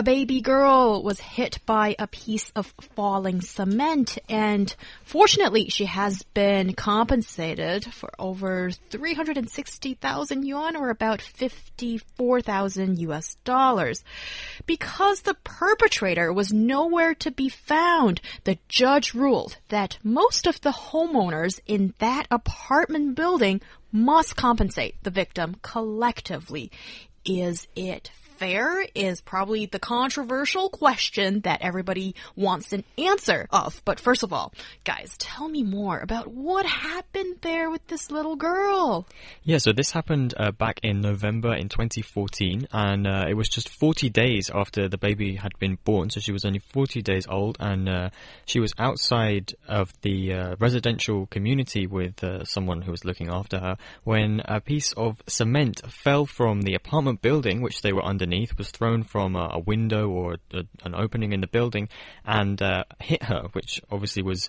A baby girl was hit by a piece of falling cement and fortunately she has been compensated for over 360,000 yuan or about 54,000 US dollars. Because the perpetrator was nowhere to be found, the judge ruled that most of the homeowners in that apartment building must compensate the victim collectively. Is it fair is probably the controversial question that everybody wants an answer of. But first of all, guys, tell me more about what happened there with this little girl. Yeah, so this happened uh, back in November in 2014, and uh, it was just 40 days after the baby had been born. So she was only 40 days old, and uh, she was outside of the uh, residential community with uh, someone who was looking after her when a piece of cement fell from the apartment building which they were underneath underneath was thrown from a, a window or a, an opening in the building and uh, hit her, which obviously was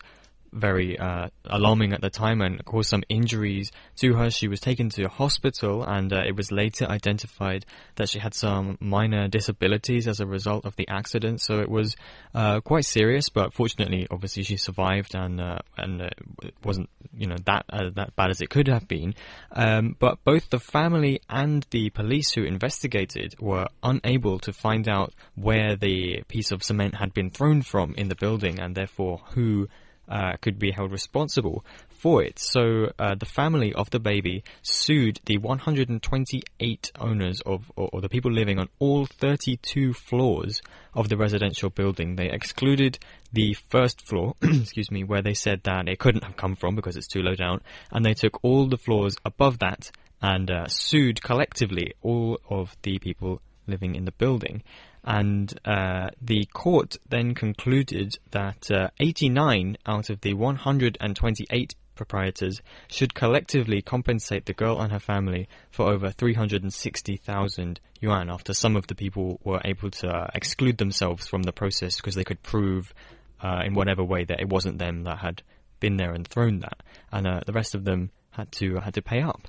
very uh, alarming at the time and caused some injuries to her. She was taken to a hospital, and uh, it was later identified that she had some minor disabilities as a result of the accident. So it was uh, quite serious, but fortunately, obviously, she survived, and uh, and uh, it wasn't you know that uh, that bad as it could have been. Um, but both the family and the police who investigated were unable to find out where the piece of cement had been thrown from in the building, and therefore who uh, could be held responsible for it. So uh, the family of the baby sued the 128 owners of, or, or, the people living on all 32 floors of the residential building. They excluded the first floor, excuse me, where they said that it couldn't have come from because it's too low down, and they took all the floors above that and uh, sued collectively all of the people living in the building. And uh, the court then concluded that uh, 89 out of the 128 proprietors should collectively compensate the girl and her family for over 360,000 yuan after some of the people were able to uh, exclude themselves from the process because they could prove uh, in whatever way that it wasn't them that had been there and thrown that. And uh, the rest of them had to had to pay up.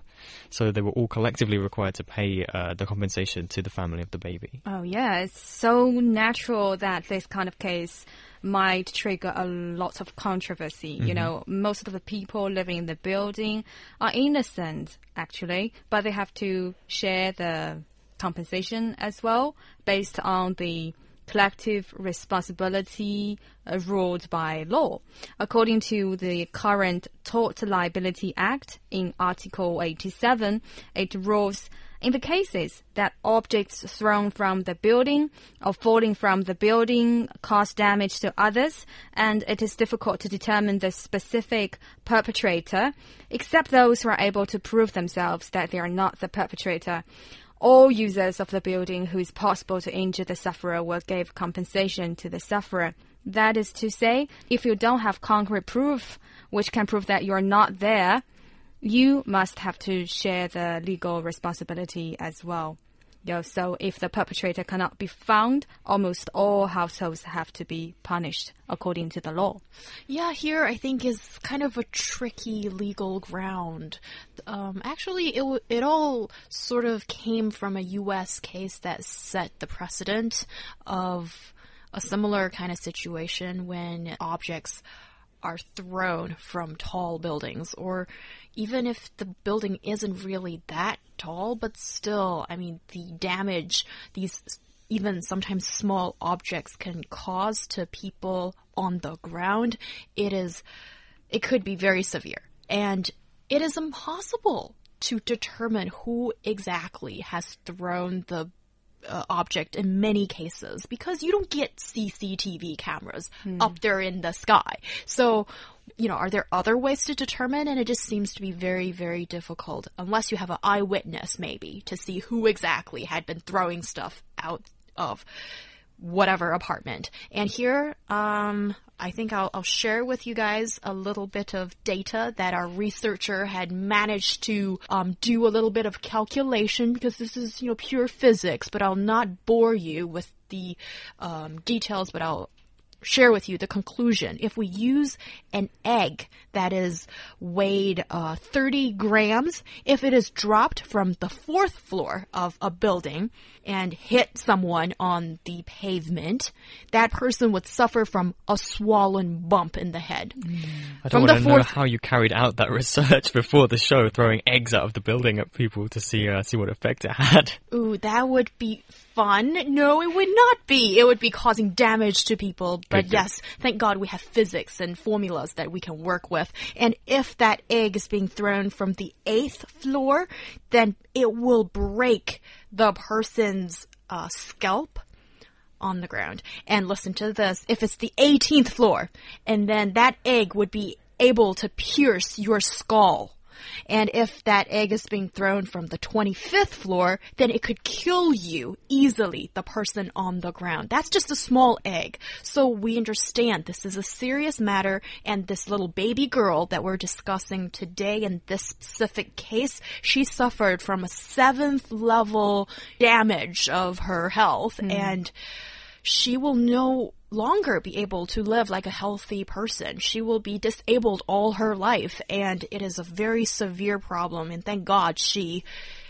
So they were all collectively required to pay uh, the compensation to the family of the baby. Oh yeah, it's so natural that this kind of case might trigger a lot of controversy. Mm -hmm. You mm-hmm. know, most of the people living in the building are innocent actually, but they have to share the compensation as well based on the collective responsibility uh, ruled by law. According to the current Tort Liability Act in Article 87, it rules in the cases that objects thrown from the building or falling from the building cause damage to others, and it is difficult to determine the specific perpetrator, except those who are able to prove themselves that they are not the perpetrator all users of the building who is possible to injure the sufferer will give compensation to the sufferer. That is to say, if you don't have concrete proof which can prove that you are not there, you must have to share the legal responsibility as well. Yeah, so if the perpetrator cannot be found, almost all households have to be punished according to the law. Yeah, here I think is kind of a tricky legal ground. Um, actually, it it all sort of came from a U.S. case that set the precedent of a similar kind of situation when objects are thrown from tall buildings or even if the building isn't really that tall, but still, I mean, the damage these even sometimes small objects can cause to people on the ground, it is, it could be very severe. And it is impossible to determine who exactly has thrown the uh, object in many cases because you don't get CCTV cameras mm. up there in the sky. So, you know, are there other ways to determine? And it just seems to be very, very difficult unless you have an eyewitness maybe to see who exactly had been throwing stuff out of whatever apartment. And here, um, I think I'll, I'll share with you guys a little bit of data that our researcher had managed to um, do a little bit of calculation because this is, you know, pure physics, but I'll not bore you with the um, details, but I'll share with you the conclusion. If we use an egg that is weighed uh, 30 grams, if it is dropped from the fourth floor of a building and hit someone on the pavement, that person would suffer from a swollen bump in the head. I don't the want to know how you carried out that research before the show, throwing eggs out of the building at people to see uh, see what effect it had. Ooh, that would be fun. No, it would not be. It would be causing damage to people. But yes, thank God we have physics and formulas that we can work with. And if that egg is being thrown from the eighth floor, then it will break the person's uh, scalp on the ground. And listen to this. If it's the 18th floor, and then that egg would be able to pierce your skull. And if that egg is being thrown from the 25th floor, then it could kill you easily, the person on the ground. That's just a small egg. So we understand this is a serious matter, and this little baby girl that we're discussing today in this specific case, she suffered from a seventh level damage of her health, hmm. and she will no longer be able to live like a healthy person. She will be disabled all her life, and it is a very severe problem. And thank God she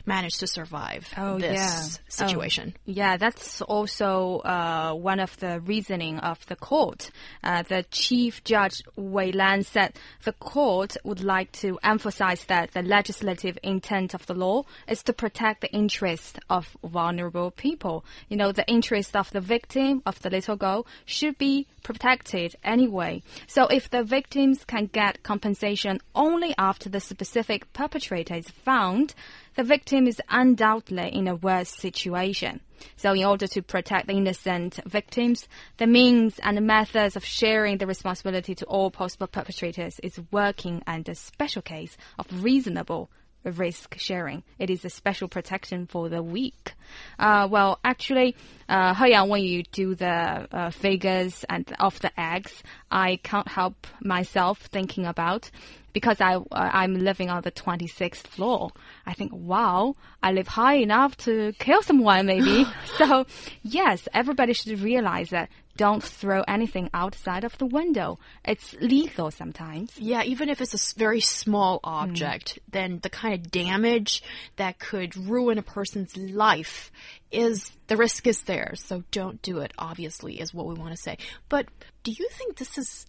managed to survive Oh, this yeah. situation. Yeah, that's also uh, one of the reasoning of the court. Uh, the Chief Judge Wei Lan said the court would like to emphasize that the legislative intent of the law is to protect the interest of vulnerable people. You know, the interest of the victim of the little girl should be protected anyway. So if the victims can get compensation only after the specific perpetrator is found, the victim is undoubtedly in a worse situation. So, in order to protect the innocent victims, the means and methods of sharing the responsibility to all possible perpetrators is working under special case of reasonable risk sharing. It is a special protection for the weak. Uh, well, actually, uh, He Yang, when you do the uh, figures and of the eggs, I can't help myself thinking about because I uh, I'm living on the 26th floor. I think, wow, I live high enough to kill someone, maybe. so, yes, everybody should realize that. Don't throw anything outside of the window. It's lethal sometimes. Yeah, even if it's a very small hmm. object, then the kind of damage that could ruin a person's life is the risk is there. So don't do it, obviously, is what we want to say. But do you think this is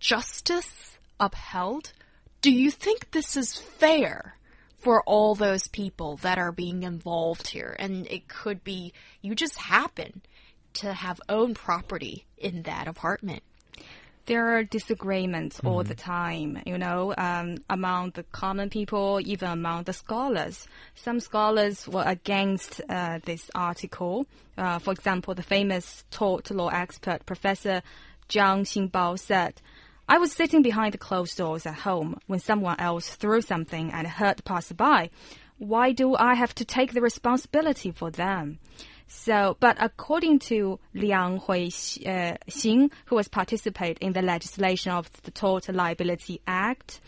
justice upheld? Do you think this is fair? For all those people that are being involved here, and it could be you just happen to have own property in that apartment. there are disagreements all the time, you know, um, among the common people, even among the scholars. Some scholars were against uh, this article. Uh, for example, the famous tort law expert Professor Zhang Xinbao said, I was sitting behind the closed doors at home when someone else threw something and hurt the passerby. Why do I have to take the responsibility for them? So, but according to Liang Hui uh, Xing, who has participated in the legislation of the Tort Liability Act,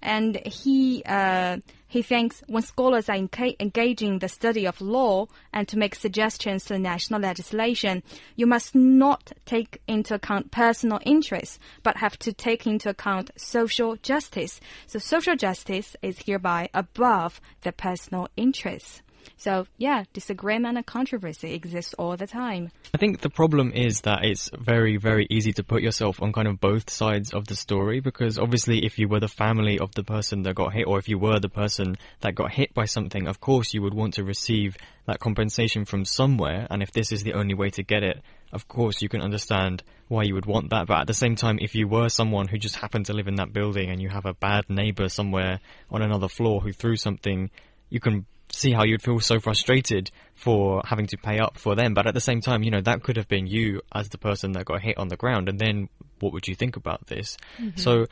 and he uh, he thinks when scholars are engaging in the study of law and to make suggestions to national legislation, you must not take into account personal interests, but have to take into account social justice. So social justice is hereby above the personal interests. So yeah, disagreement and controversy exists all the time. I think the problem is that it's very, very easy to put yourself on kind of both sides of the story because obviously, if you were the family of the person that got hit, or if you were the person that got hit by something, of course you would want to receive that compensation from somewhere. And if this is the only way to get it, of course you can understand why you would want that. But at the same time, if you were someone who just happened to live in that building and you have a bad neighbor somewhere on another floor who threw something, you can see how you'd feel so frustrated for having to pay up for them. But at the same time, you know, that could have been you as the person that got hit on the ground. And then what would you think about this? Mm-hmm. So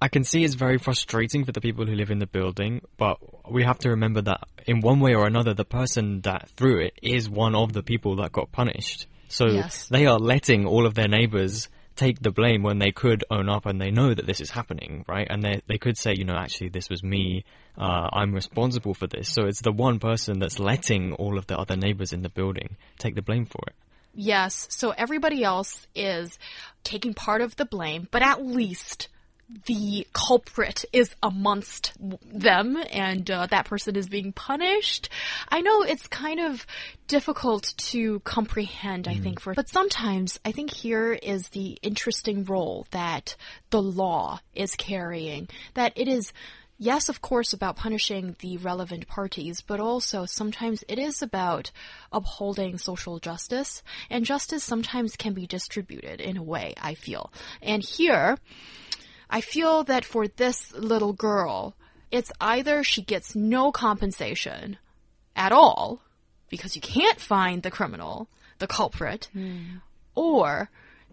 I can see it's very frustrating for the people who live in the building, but we have to remember that in one way or another, the person that threw it is one of the people that got punished. So Yes. they are letting all of their neighbors take the blame when they could own up and they know that this is happening, right? And they they could say, you know, actually this was me. Uh, I'm responsible for this. So it's the one person that's letting all of the other neighbors in the building take the blame for it. Yes, so everybody else is taking part of the blame, but at least the culprit is amongst them and uh, that person is being punished. I know it's kind of difficult to comprehend, I think, for, but sometimes I think here is the interesting role that the law is carrying, that it is yes, of course, about punishing the relevant parties, but also sometimes it is about upholding social justice. And justice sometimes can be distributed in a way, I feel. And here, I feel that for this little girl, it's either she gets no compensation at all, because you can't find the criminal, the culprit, hmm. or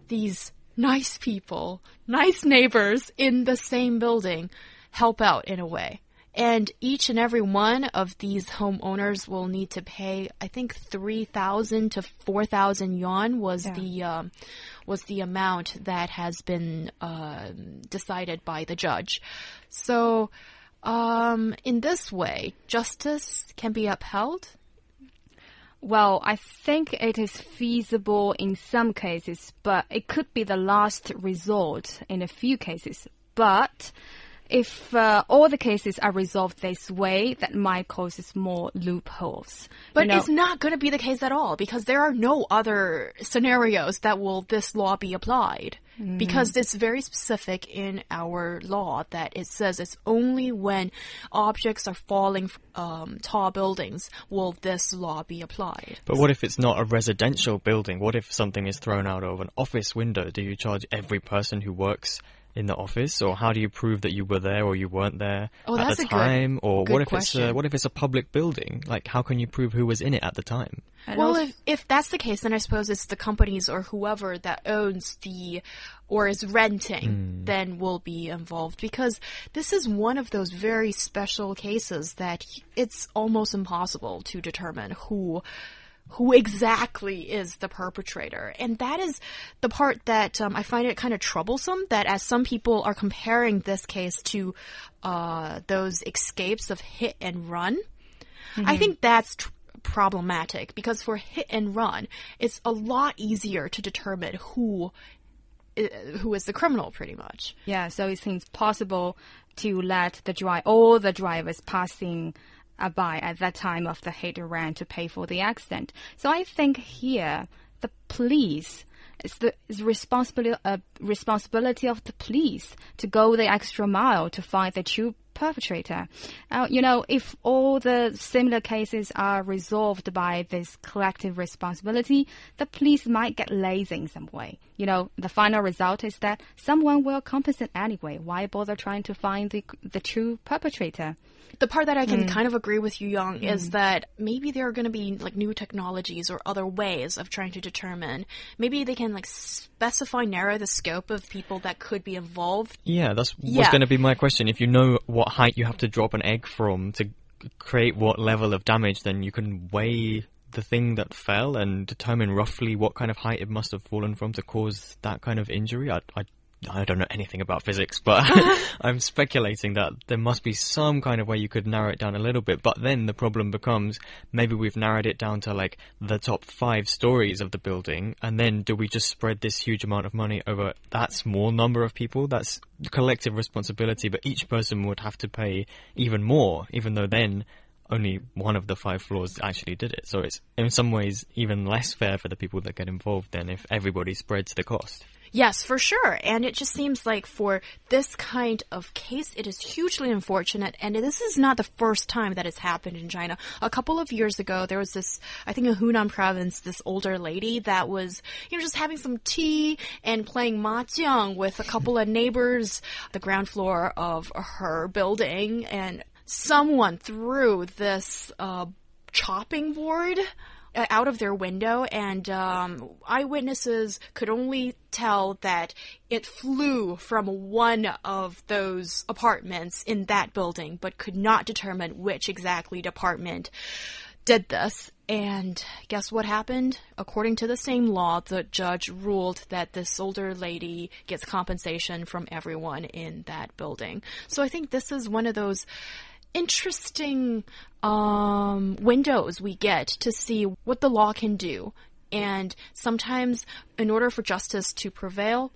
these nice people, nice neighbors in the same building help out in a way. And each and every one of these homeowners will need to pay, I think, three thousand to four thousand yuan was the um, was the amount that has been um decided by the judge. So, um, in this way, justice can be upheld. Well, I think it is feasible in some cases, but it could be the last resort in a few cases. But if uh, all the cases are resolved this way, that might cause more loopholes. But You know- it's not going to be the case at all because there are no other scenarios that will this law be applied. Because it's very specific in our law that it says it's only when objects are falling from um, tall buildings will this law be applied. But what if it's not a residential building? What if something is thrown out of an office window? Do you charge every person who works in the office, or how do you prove that you were there or you weren't there Oh, at the a good- time? or good what if it's a, what if it's a public building? Like, how can you prove who was in it at the time? Well, if, if that's the case, then I suppose it's the companies or whoever that owns the or is renting hmm. then will be involved because this is one of those very special cases that it's almost impossible to determine who who exactly is the perpetrator. And that is the part that um, I find it kind of troublesome that as some people are comparing this case to uh, those escapes of hit and run. I think that's tr- problematic because for hit and run, it's a lot easier to determine who who is the criminal pretty much. Yeah, so it seems possible to let the dri all the drivers passing uh, by at that time of the hit run to pay for the accident. So I think here the police it's the it's responsibility uh, responsibility of the police to go the extra mile to find the true perpetrator. Uh, you know, if all the similar cases are resolved by this collective responsibility, the police might get lazy in some way. You know, the final result is that someone will compensate anyway. Why bother trying to find the the true perpetrator? The part that I can kind of agree with you, Young, is that maybe there are going to be like new technologies or other ways of trying to determine. Maybe they can like specify, narrow the scope of people that could be involved. Yeah, that's Yeah. was going to be my question. If you know what height you have to drop an egg from to create what level of damage, then you can weigh the thing that fell and determine roughly what kind of height it must have fallen from to cause that kind of injury. I, I, I don't know anything about physics, but I'm speculating that there must be some kind of way you could narrow it down a little bit. But then the problem becomes maybe we've narrowed it down to like the top five stories of the building, and then do we just spread this huge amount of money over that small number of people? That's collective responsibility, but each person would have to pay even more, even though then only one of the five floors actually did it. So it's in some ways even less fair for the people that get involved than if everybody spreads the cost. Yes, for sure. And it just seems like for this kind of case, it is hugely unfortunate. And this is not the first time that it's happened in China. A couple of years ago, there was this, I think in Hunan province, this older lady that was, you know, just having some tea and playing mahjong with a couple of neighbors, the ground floor of her building. And someone threw this, uh, chopping board out of their window, and um, eyewitnesses could only tell that it flew from one of those apartments in that building, but could not determine which exactly department did this. And guess what happened? According to the same law, the judge ruled that this older lady gets compensation from everyone in that building. So I think this is one of those interesting um, windows we get to see what the law can do. And sometimes, in order for justice to prevail,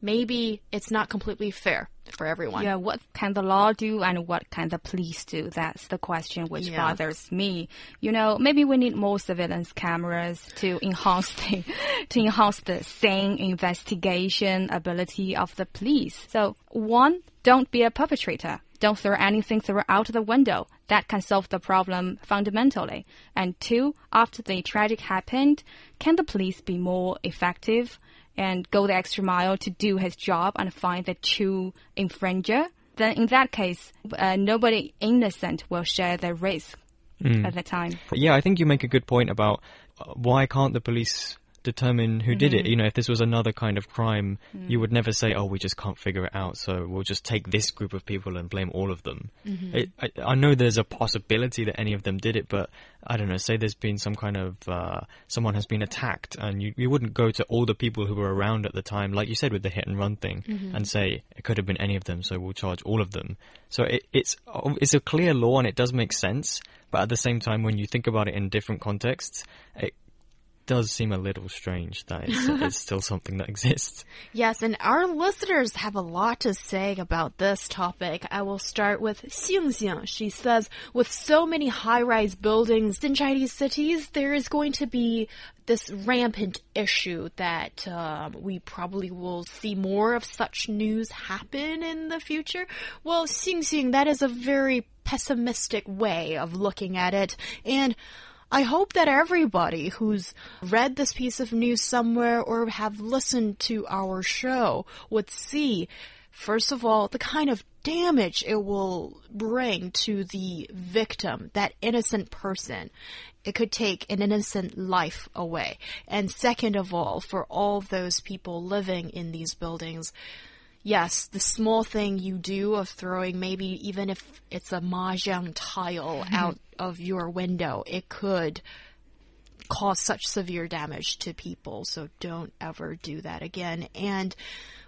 maybe it's not completely fair for everyone. Yeah, what can the law do and what can the police do? That's the question which Yeah. bothers me. You know, maybe we need more surveillance cameras to enhance the to enhance the sane investigation ability of the police. So one, don't be a perpetrator. Don't throw anything through out the window. That can solve the problem fundamentally. And two, after the tragic happened, can the police be more effective? and go the extra mile to do his job and find the true infringer, then in that case, uh, nobody innocent will share the risk at the time. Yeah, I think you make a good point about uh, why can't the police determine who did Mm-hmm. it? You know, if this was another kind of crime, Mm. you would never say, "Oh, we just can't figure it out, so we'll just take this group of people and blame all of them." Mm-hmm. It, I, I know there's a possibility that any of them did it, but I don't know. Say there's been some kind of uh, someone has been attacked, and you you wouldn't go to all the people who were around at the time, like you said with the hit and run thing, Mm-hmm. and say it could have been any of them, so we'll charge all of them. So it, it's it's a clear law and it does make sense, but at the same time, when you think about it in different contexts, it does seem a little strange that it's, it's still something that exists. Yes, and our listeners have a lot to say about this topic. I will start with Xing Xing. She says, with so many high-rise buildings in Chinese cities, there is going to be this rampant issue that um, we probably will see more of such news happen in the future. Well, Xing Xing, that is a very pessimistic way of looking at it, and I hope that everybody who's read this piece of news somewhere or have listened to our show would see, first of all, the kind of damage it will bring to the victim, that innocent person. It could take an innocent life away. And second of all, for all those people living in these buildings, yes, the small thing you do of throwing maybe even if it's a mahjong tile out of your window, it could cause such severe damage to people. So don't ever do that again. And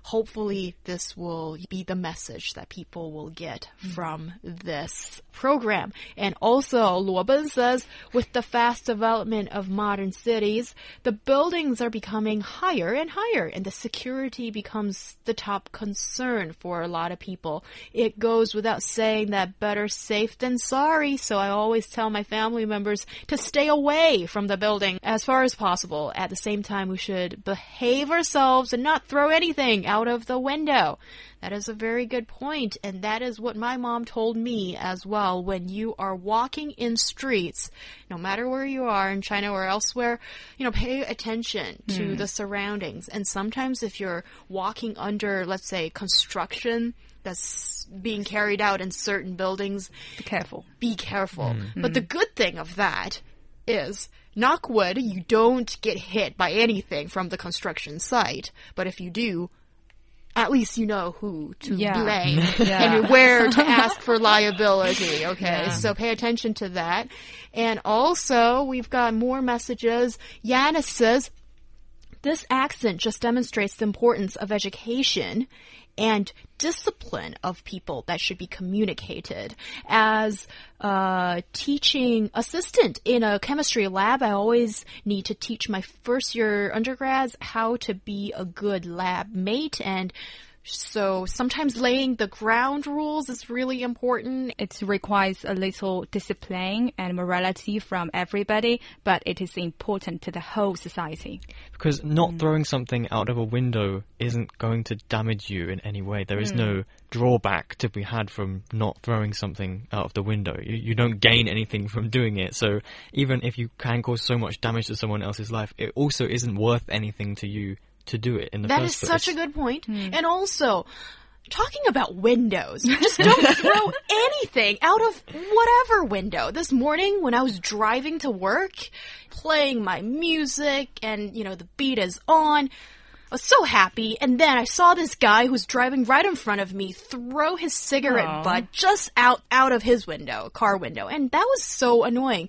hopefully this will be the message that people will get mm. from this program. And also, Luoben says, with the fast development of modern cities, the buildings are becoming higher and higher, and the security becomes the top concern for a lot of people. It goes without saying that better safe than sorry, so I always tell my family members to stay away from the building as far as possible. At the same time, we should behave ourselves and not throw anything out of the window. That is a very good point, and that is what my mom told me as well. When you are walking in streets, no matter where you are in China or elsewhere, you know, pay attention to hmm. the surroundings. And sometimes if you're walking under, let's say, construction that's being carried out in certain buildings, Be careful. be careful. Hmm. But the hmm. good thing of that is, knock wood, you don't get hit by anything from the construction site. But if you do, at least you know who to Yeah. blame Yeah. and where to ask for liability. Okay, so pay attention to that. And also, we've got more messages. Yanis says, this accent just demonstrates the importance of education and discipline of people that should be communicated. As a teaching assistant in a chemistry lab, I always need to teach my first year undergrads how to be a good lab mate and so sometimes laying the ground rules is really important. It requires a little discipline and morality from everybody, but it is important to the whole society. Because not mm. throwing something out of a window isn't going to damage you in any way. There is hmm. no drawback to be had from not throwing something out of the window. You, you don't gain anything from doing it. So even if you can cause so much damage to someone else's life, it also isn't worth anything to you to do it in the That is first place. such a good point. Hmm. And also, talking about windows, just don't throw anything out of whatever window. This morning, when I was driving to work, playing my music, and you know, the beat is on. I was so happy, and then I saw this guy who's driving right in front of me throw his cigarette Aw. butt just out out of his window, car window, and that was so annoying.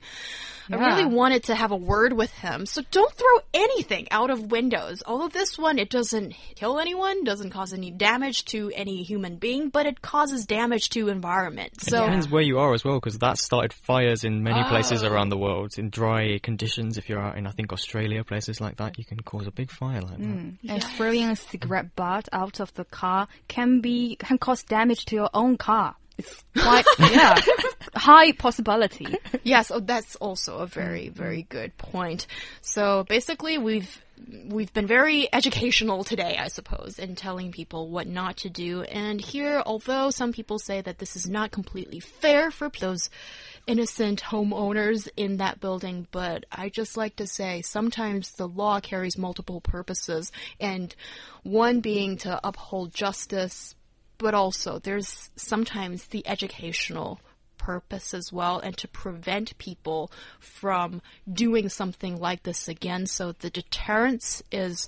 I really wanted to have a word with him. So don't throw anything out of windows. Although this one, it doesn't kill anyone, doesn't cause any damage to any human being, but it causes damage to environment. So it depends where you are as well, because that started fires in many places Oh. around the world. In dry conditions, if you're out in, I think, Australia, places like that, you can cause a big fire like that. Mm. And throwing a cigarette butt out of the car can be can cause damage to your own car. Yeah, high possibility. Yes, oh, that's also a very, very good point. So basically, we've we've been very educational today, I suppose, in telling people what not to do. And here, although some people say that this is not completely fair for those innocent homeowners in that building, but I just like to say sometimes the law carries multiple purposes, and one being to uphold justice, but also there's sometimes the educational purpose as well and to prevent people from doing something like this again. So the deterrence is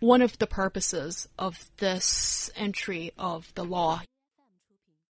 one of the purposes of this entry of the law.